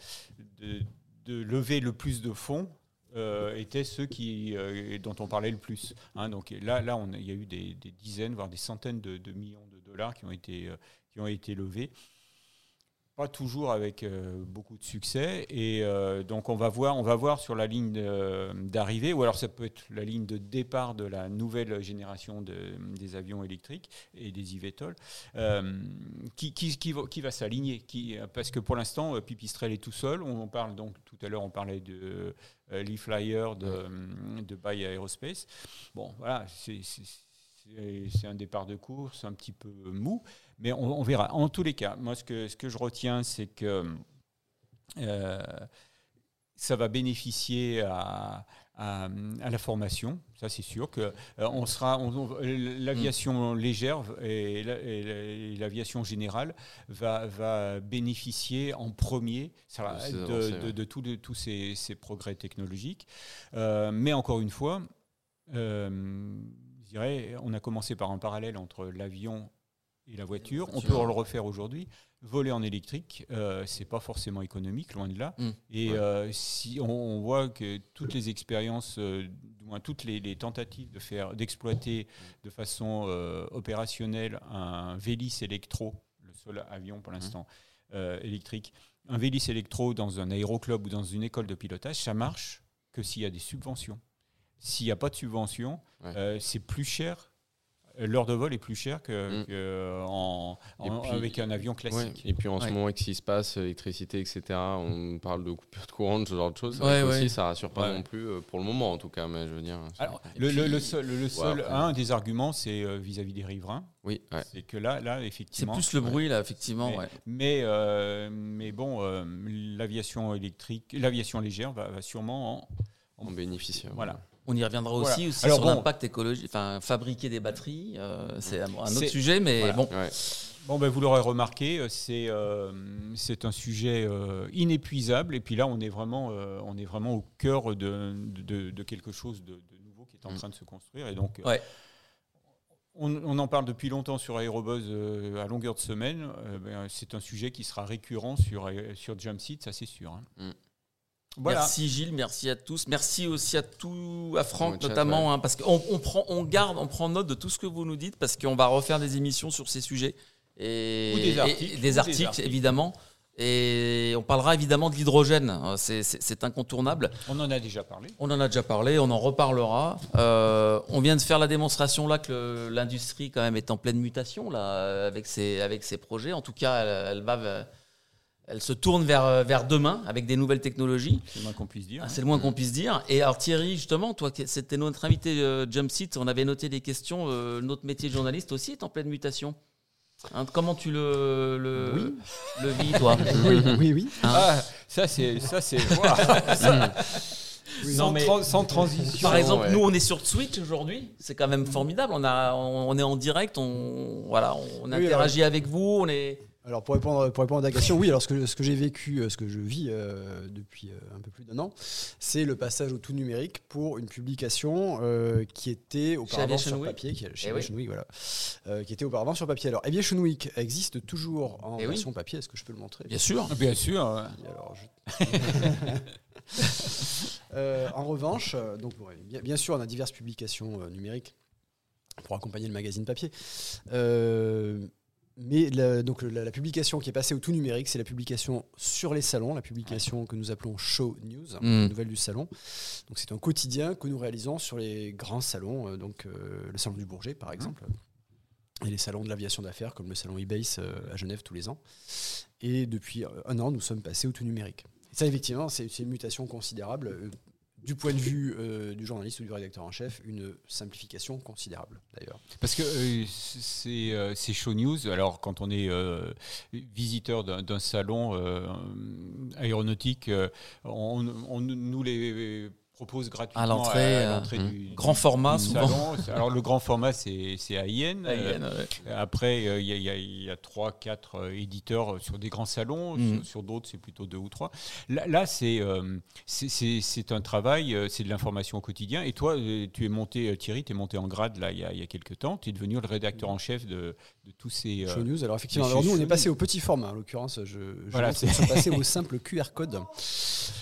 de, de lever le plus de fonds. euh, étaient ceux qui, euh, dont on parlait le plus. hein. donc là, là on a- il y a eu des, des dizaines, voire des centaines de, de millions de dollars qui ont été, euh, qui ont été levés pas toujours avec euh, beaucoup de succès. Et euh, donc on va voir, on va voir sur la ligne d'arrivée, ou alors ça peut être la ligne de départ de la nouvelle génération de- des avions électriques et des eVTOL, euh, qui, qui, qui va, s'aligner. Parce que pour l'instant, euh, Pipistrel est tout seul. On, parle donc tout à l'heure, on parlait de Lee Flyer de, de Bay Aerospace. Bon, voilà, c'est un départ de course un petit peu mou, mais on, on verra. En tous les cas, moi, ce que, ce que je retiens, c'est que euh, ça va bénéficier à, à, à la formation. Ça, c'est sûr que euh, on sera, on- on- l'aviation légère et la- et la- et l'aviation générale va, va bénéficier en premier ça De tous ces, ces progrès technologiques. Euh, mais encore une fois, euh, je dirais, on a commencé par un parallèle entre l'avion et la voiture. On peut le refaire aujourd'hui. Voler en électrique, euh, c'est pas forcément économique, loin de là. Mm. Et Ouais. euh, si on, on voit que toutes les expériences, euh, du moins toutes les, les tentatives de faire, d'exploiter de façon euh, opérationnelle un Vélis électro, le seul avion pour l'instant euh, électrique, un Vélis électro dans un aéroclub ou dans une école de pilotage, ça marche que s'il y a des subventions. S'il n'y a pas de subvention, Ouais. euh, c'est plus cher. L'heure de vol est plus cher que, Mm. que, euh, en- en- puis- avec un avion Ouais. classique. Et puis en Ouais. ce moment, avec ce qui se passe, électricité, etc., on parle de coupure de courant, ce genre de choses. C'est Ouais, aussi, ça rassure pas Ouais. non plus, euh, pour le moment en tout cas, mais je veux dire. c'est- Alors, le, le- puis- le seul, le seul- après- un des arguments, c'est euh, vis-à-vis des riverains. oui, ouais. C'est que là, là C'est effectivement. plus le bruit, là, effectivement. Mais, ouais. mais, euh, mais bon, euh, l'aviation électrique, l'aviation légère va, va sûrement en, on bénéficie. Voilà. On y reviendra Voilà. aussi, aussi Alors sur bon. l'impact écologique. Enfin, fabriquer des batteries, euh, c'est un un autre sujet, mais voilà. bon. Ouais. Bon, ben, vous l'aurez remarqué, euh, c'est euh, c'est un sujet euh, inépuisable. Et puis là, on est vraiment, euh, on est vraiment au cœur de, de, de quelque chose de, de nouveau qui est en Mm. train de se construire. Et donc, euh, Ouais. on, on en parle depuis longtemps sur Aérobuzz euh, à longueur de semaine. Euh, ben, c'est un sujet qui sera récurrent sur, sur Jumpseat, ça c'est sûr. hein. Mm. Voilà. Merci Gilles, merci à tous. Merci aussi à tout, à Franck chat, notamment, ouais. hein, parce qu'on on prend, on garde, on prend note de tout ce que vous nous dites, parce qu'on va refaire des émissions sur ces sujets et Ou des articles, et ou des des articles, articles. évidemment. Et on parlera évidemment de l'hydrogène. Euh, C'est- incontournable. On en a déjà parlé. On en a déjà parlé, on en reparlera. Euh, on vient de faire la démonstration là que l'industrie quand même est en pleine mutation là avec ses avec ses projets. En tout cas, elle, elle va, elle se tourne vers vers demain avec des nouvelles technologies. C'est le moins qu'on puisse dire. Ah, C'est le moins qu'on puisse dire. Et alors Thierry, justement, toi, c'était notre invité euh, Jumpseat, on avait noté des questions. euh, notre métier de journaliste aussi est en pleine mutation. Hein, comment tu le, le, le vis, toi (laughs) Oui, oui, oui. Ah, ça c'est ça c'est (laughs) sans, Non, mais- tra- sans (laughs) transition. Par exemple, ouais. nous, on est sur Twitch aujourd'hui. C'est quand même formidable. On, a, on, on est en direct, on, voilà, on Oui, interagit avec vous. On est... Alors pour répondre, pour répondre à ta question, oui, alors ce que, ce que j'ai vécu, euh, ce que je vis euh, depuis euh, un peu plus d'un an, c'est le passage au tout numérique pour une publication euh, qui était auparavant sur Week. papier, qui, chez Eh oui. Aviation Week, voilà, euh, qui était auparavant sur papier. Alors Aviation Week existe toujours en Eh oui. version papier, est-ce que je peux le montrer? Bien sûr. Bien sûr. Et alors, je- (laughs) en revanche, donc, bien, bien sûr, on a diverses publications euh, numériques pour accompagner le magazine papier. Euh, mais la, donc, la, la publication qui est passée au tout numérique, c'est la publication sur les salons, la publication que nous appelons Show News, Mm. nouvelle du salon. Donc c'est un quotidien que nous réalisons sur les grands salons, euh, donc euh, le salon du Bourget par exemple, et les salons de l'aviation d'affaires comme le salon eBase euh, à Genève tous les ans. Et depuis un an, nous sommes passés au tout numérique. Et ça, effectivement, c'est une mutation considérable. Du point de vue euh, du journaliste ou du rédacteur en chef, une simplification considérable d'ailleurs. Parce que euh, c'est euh, c'est show news. Alors quand on est visiteur d'un salon aéronautique, on, on nous les propose gratuitement À l'entrée, euh, mmh. du grand format, du souvent. salon. Alors le grand format, c'est c'est AIN. Euh, ouais. Après, euh, il y, a- il y a- trois, quatre euh, éditeurs euh, sur des grands salons. Mhm. Sur, sur d'autres, c'est plutôt deux ou trois. Là, là, c'est euh, c'est- c'est c'est un travail, euh, c'est de l'information au quotidien. Et toi, euh, tu es monté, euh, Thierry, tu es monté en grade là, il y a, il y a quelques temps. Tu es devenu le rédacteur en chef de, de tous ces. euh, Show News. Alors effectivement, alors nous c'est on est passé au petit format. En l'occurrence, je, je Voilà, sont passés (laughs) au simple QR code.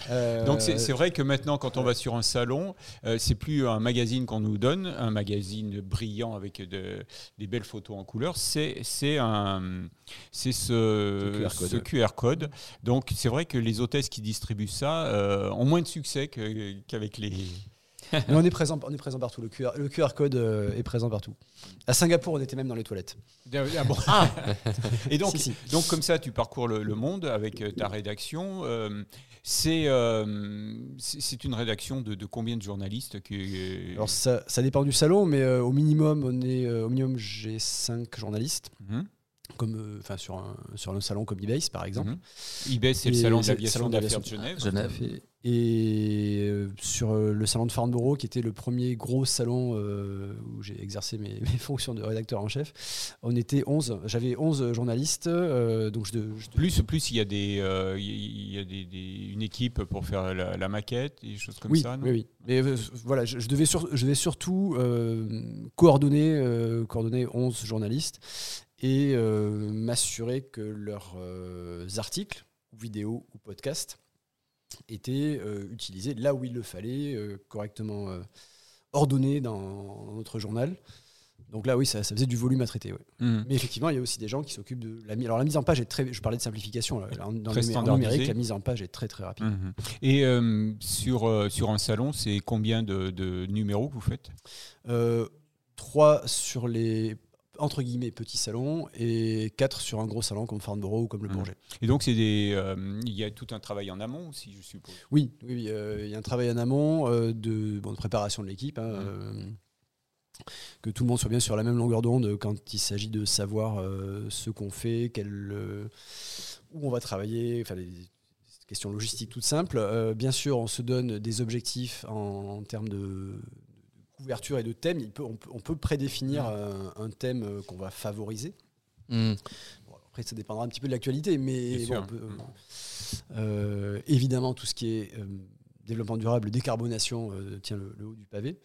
Euh, Donc c'est c'est vrai que maintenant, quand on va sur un salon, euh, c'est plus un magazine qu'on nous donne, un magazine brillant avec de- des belles photos en couleur. C'est c'est un c'est ce, Ce QR code, ce ouais. QR code. Donc c'est vrai que les hôtesses qui distribuent ça euh, ont moins de succès qu'avec les. (laughs) Mais on est présent, on est présent partout. Le QR, le QR code euh, est présent partout. À Singapour, on était même dans les toilettes. Ah bon. (laughs) Et donc, Si, si. donc comme ça, tu parcours le, le monde avec euh, ta rédaction. Euh, c'est euh, c'est une rédaction de, de combien de journalistes Alors ça, ça dépend du salon, mais euh, au minimum, on est euh, au minimum j'ai 5 journalistes, Mhm. comme euh, enfin sur un sur un salon comme eBay par exemple. Mhm. eBay, c'est le salon salon d'affaires de. Genève. Et euh, sur euh, le salon de Farnborough, qui était le premier gros salon euh, où j'ai exercé mes, (laughs) mes fonctions de rédacteur en chef, on était 11. J'avais 11 journalistes, donc je, de- je- Plus, plus il y a, des, euh, il y a des, des- une équipe pour faire la, la maquette, des choses comme oui, ça. non? oui, oui. Mais euh, voilà, je, je devais, sur- je devais surtout euh, coordonner, coordonner 11 journalistes et m'assurer que leurs articles, ou vidéos ou podcasts étaient euh, utilisés là où il le fallait, euh, correctement euh, ordonnés dans, dans notre journal. Donc là, oui, ça, ça faisait du volume à traiter. ouais. Mhm. Mais effectivement, il y a aussi des gens qui s'occupent de la mise. Alors la mise en page est très. Je parlais de simplification. là. Dans le numérique, la mise en page est très très rapide. Mhm. Et euh, sur, euh, sur un salon, c'est combien de, de numéros que vous faites? Trois sur les entre guillemets petits salons et quatre sur un gros salon comme Farnborough ou comme le Mhm. Bourget. Et donc, c'est des, euh, il y a tout un travail en amont aussi, je suppose. Oui, oui, euh, il y a un travail en amont euh, de, bon, de préparation de l'équipe. hein, euh, que tout le monde soit bien sur la même longueur d'onde quand il s'agit de savoir ce qu'on fait, quel, où on va travailler, enfin les questions logistiques toutes simples. Bien sûr, on se donne des objectifs en, en termes de couverture et de thème. Il peut, on, peut, on peut prédéfinir un, un thème euh, qu'on va favoriser. Bon, après, ça dépendra un petit peu de l'actualité, mais Bien bon, sûr. on peut- euh, évidemment, tout ce qui est euh, développement durable, décarbonation euh, tient le, le haut du pavé.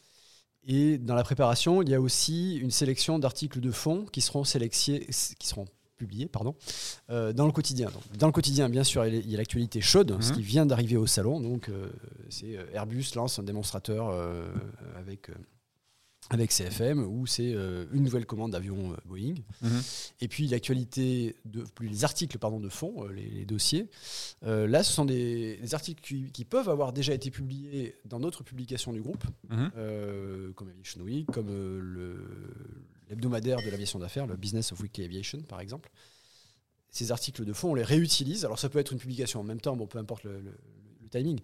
Et dans la préparation, il y a aussi une sélection d'articles de fond qui seront sélectionnés, qui seront publiés, pardon, euh, dans le quotidien. Donc, dans le quotidien, bien sûr, il y a- l'actualité chaude, ce Mhm. qui vient d'arriver au salon. Donc, euh, c'est euh, Airbus lance un démonstrateur euh, avec. avec CFM, où c'est euh, une nouvelle commande d'avion euh, Boeing. Mhm. Et puis l'actualité, de, plus les articles pardon, de fond, euh, les, les dossiers. Là, ce sont des, des articles qui, qui peuvent avoir déjà été publiés dans d'autres publications du groupe, Mhm. comme Aviation Week, comme le- l'hebdomadaire de l'aviation d'affaires, le Business of Weekly Aviation, par exemple. Ces articles de fond, on les réutilise. Alors, ça peut être une publication en même temps, bon, peu importe le, le- le timing,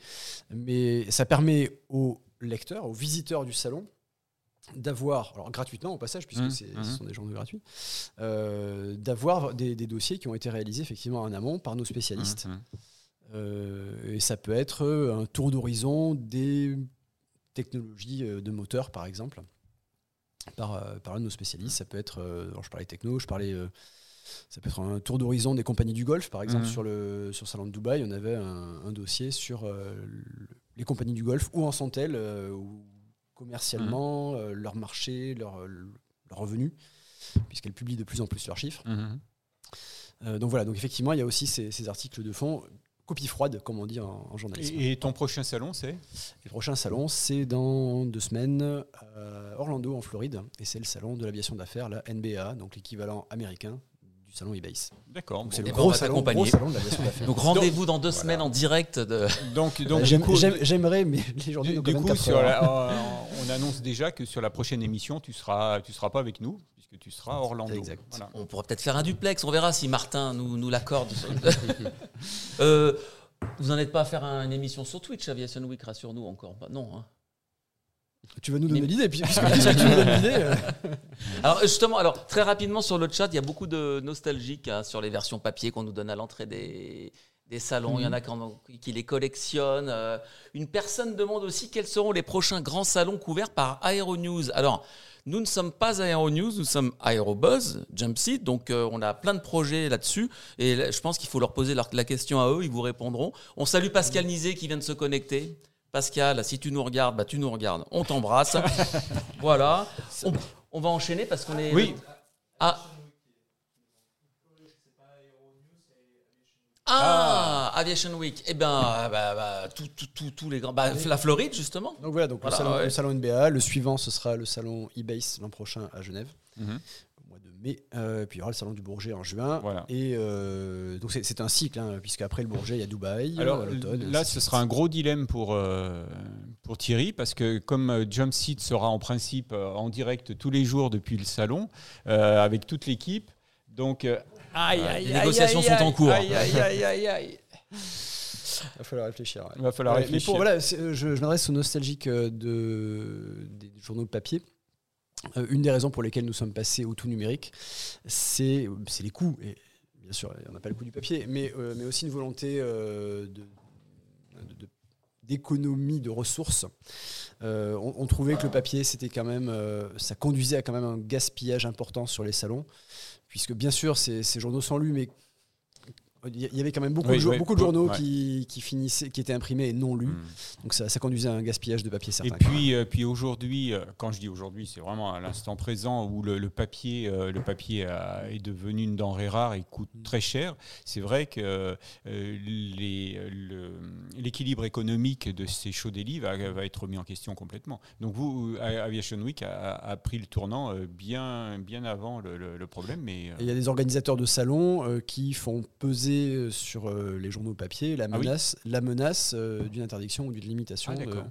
mais ça permet aux lecteurs, aux visiteurs du salon, d'avoir, alors gratuitement au passage, puisque c'est- mhm. ce sont des journaux gratuits, euh, d'avoir des, des dossiers qui ont été réalisés effectivement en amont par nos spécialistes. Mhm. Euh, et ça peut être un tour d'horizon des technologies euh, de moteur, par exemple, par, euh, par un de nos spécialistes. Ça peut être, euh, alors je parlais techno, je parlais, euh, ça peut être un tour d'horizon des compagnies du Golfe, par exemple, Mhm. sur, le, sur salon de Dubaï, on avait un, un dossier sur euh, le- les compagnies du Golfe, où en sont-elles, euh, où commercialement, euh, leur marché, leur, leur revenu, puisqu'elles publient de plus en plus leurs chiffres. Mhm. Donc voilà, donc effectivement, il y a aussi ces, ces articles de fond, copie froide, comme on dit en, en journalisme. Et, et ton prochain salon, c'est Le prochain salon, c'est dans deux semaines à Orlando, en Floride, et c'est le salon de l'aviation d'affaires, la NBA, donc l'équivalent américain du salon eBase. D'accord. Donc bon. c'est le Eh ben, gros salon, gros salon de l'aviation (laughs) d'affaires. Donc rendez-vous dans deux Voilà. semaines en direct. De... Donc, (laughs) donc Euh, J'aimerais, mais les journées du, du que coup, 24 sur heures. la- euh, on annonce déjà que sur la prochaine émission, tu seras, tu seras pas avec nous, puisque tu seras à Orlando. Exact. Voilà. On pourra peut-être faire un duplex, on verra si Martin nous, nous l'accorde. (laughs) Euh, vous n'en êtes pas à faire un- une émission sur Twitch, Aviation Week, rassure-nous encore. Bah, non. hein. Tu vas nous donner l'idée, puis- puisque, (laughs) puisque tu nous donnes l'idée. euh, (laughs) Alors justement, alors très rapidement sur le chat, il y a beaucoup de nostalgique hein, sur les versions papier qu'on nous donne à l'entrée des, des salons, il y en a qui, en- qui les collectionnent. Euh, une personne demande aussi quels seront les prochains grands salons couverts par Aeronews. Alors, nous ne sommes pas Aeronews, nous sommes Aerobuzz, Jumpseat, donc euh, on a plein de projets là-dessus. Et là, je pense qu'il faut leur poser leur- la question à eux, ils vous répondront. On salue Pascal Nizet qui vient de se connecter. Pascal, si tu nous regardes, bah, tu nous regardes. On t'embrasse. (laughs) voilà. On, on va enchaîner parce qu'on est. Oui. Ah. Ah, Aviation Week. Eh ben, bah, bah, tout- tout- tout- tous les grands. Bah, la Floride, justement. Donc voilà, donc Voilà, le, salon, ouais. le salon NBA. Le suivant, ce sera le salon eBase l'an prochain à Genève, Mhm. au mois de mai. Euh, puis il y aura le salon du Bourget en juin. Voilà. Et euh, donc c'est- c'est un cycle, hein, puisque après le Bourget, il y a Dubaï. Alors à l'automne, là, ce sera un gros dilemme pour, euh, pour Thierry, parce que comme euh, Jumpseat sera en principe euh, en direct tous les jours depuis le salon, euh, avec toute l'équipe, donc... aïe, aïe, les aïe, négociations aïe, sont en aïe, cours. Aïe, aïe, aïe, aïe, aïe. Il va falloir réfléchir. ouais. Il va falloir Ouais, réfléchir. Mais pour, voilà, euh, je, je m'adresse aux nostalgiques euh, de, des journaux de papier. Euh, une des raisons pour lesquelles nous sommes passés au tout numérique, c'est c'est les coûts. Et bien sûr, on n'a pas le coût du papier, mais, euh, mais aussi une volonté euh, de- de- de- d'économie de, ressources. Euh, on, trouvait que le papier, c'était quand même, euh, ça conduisait à quand même un gaspillage important sur les salons, puisque bien sûr, ces, ces journaux sont lus, mais il y avait quand même beaucoup, Oui, de, oui, beaucoup de journaux qui, qui finissaient, qui étaient imprimés et non lus. Hmm. Donc ça, ça conduisait à un gaspillage de papier Et certain. puis, euh, puis aujourd'hui, euh, quand je dis aujourd'hui, c'est vraiment à l'instant présent où le, le papier, euh, le papier a- est devenu une denrée rare et coûte très cher. C'est vrai que euh, le- l'équilibre économique de ces chauds délits va, va être remis en question complètement. Donc vous, Aviation Week a, a pris le tournant euh, bien, bien avant le, le- problème, mais euh, Et Il y a des organisateurs de salons euh, qui font peser euh, sur euh, les journaux papier la Ah oui. menace, la menace euh, d'une interdiction ou d'une limitation Ah, de, d'accord.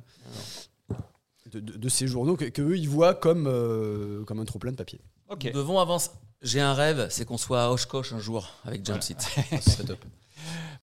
de, de- de ces journaux que, que eux ils voient comme, euh, comme un trop plein de papier. ok. Nous devons avancer. J'ai un rêve, c'est qu'on soit à Oshkosh un jour avec Jumpseat. Ce serait top. (laughs)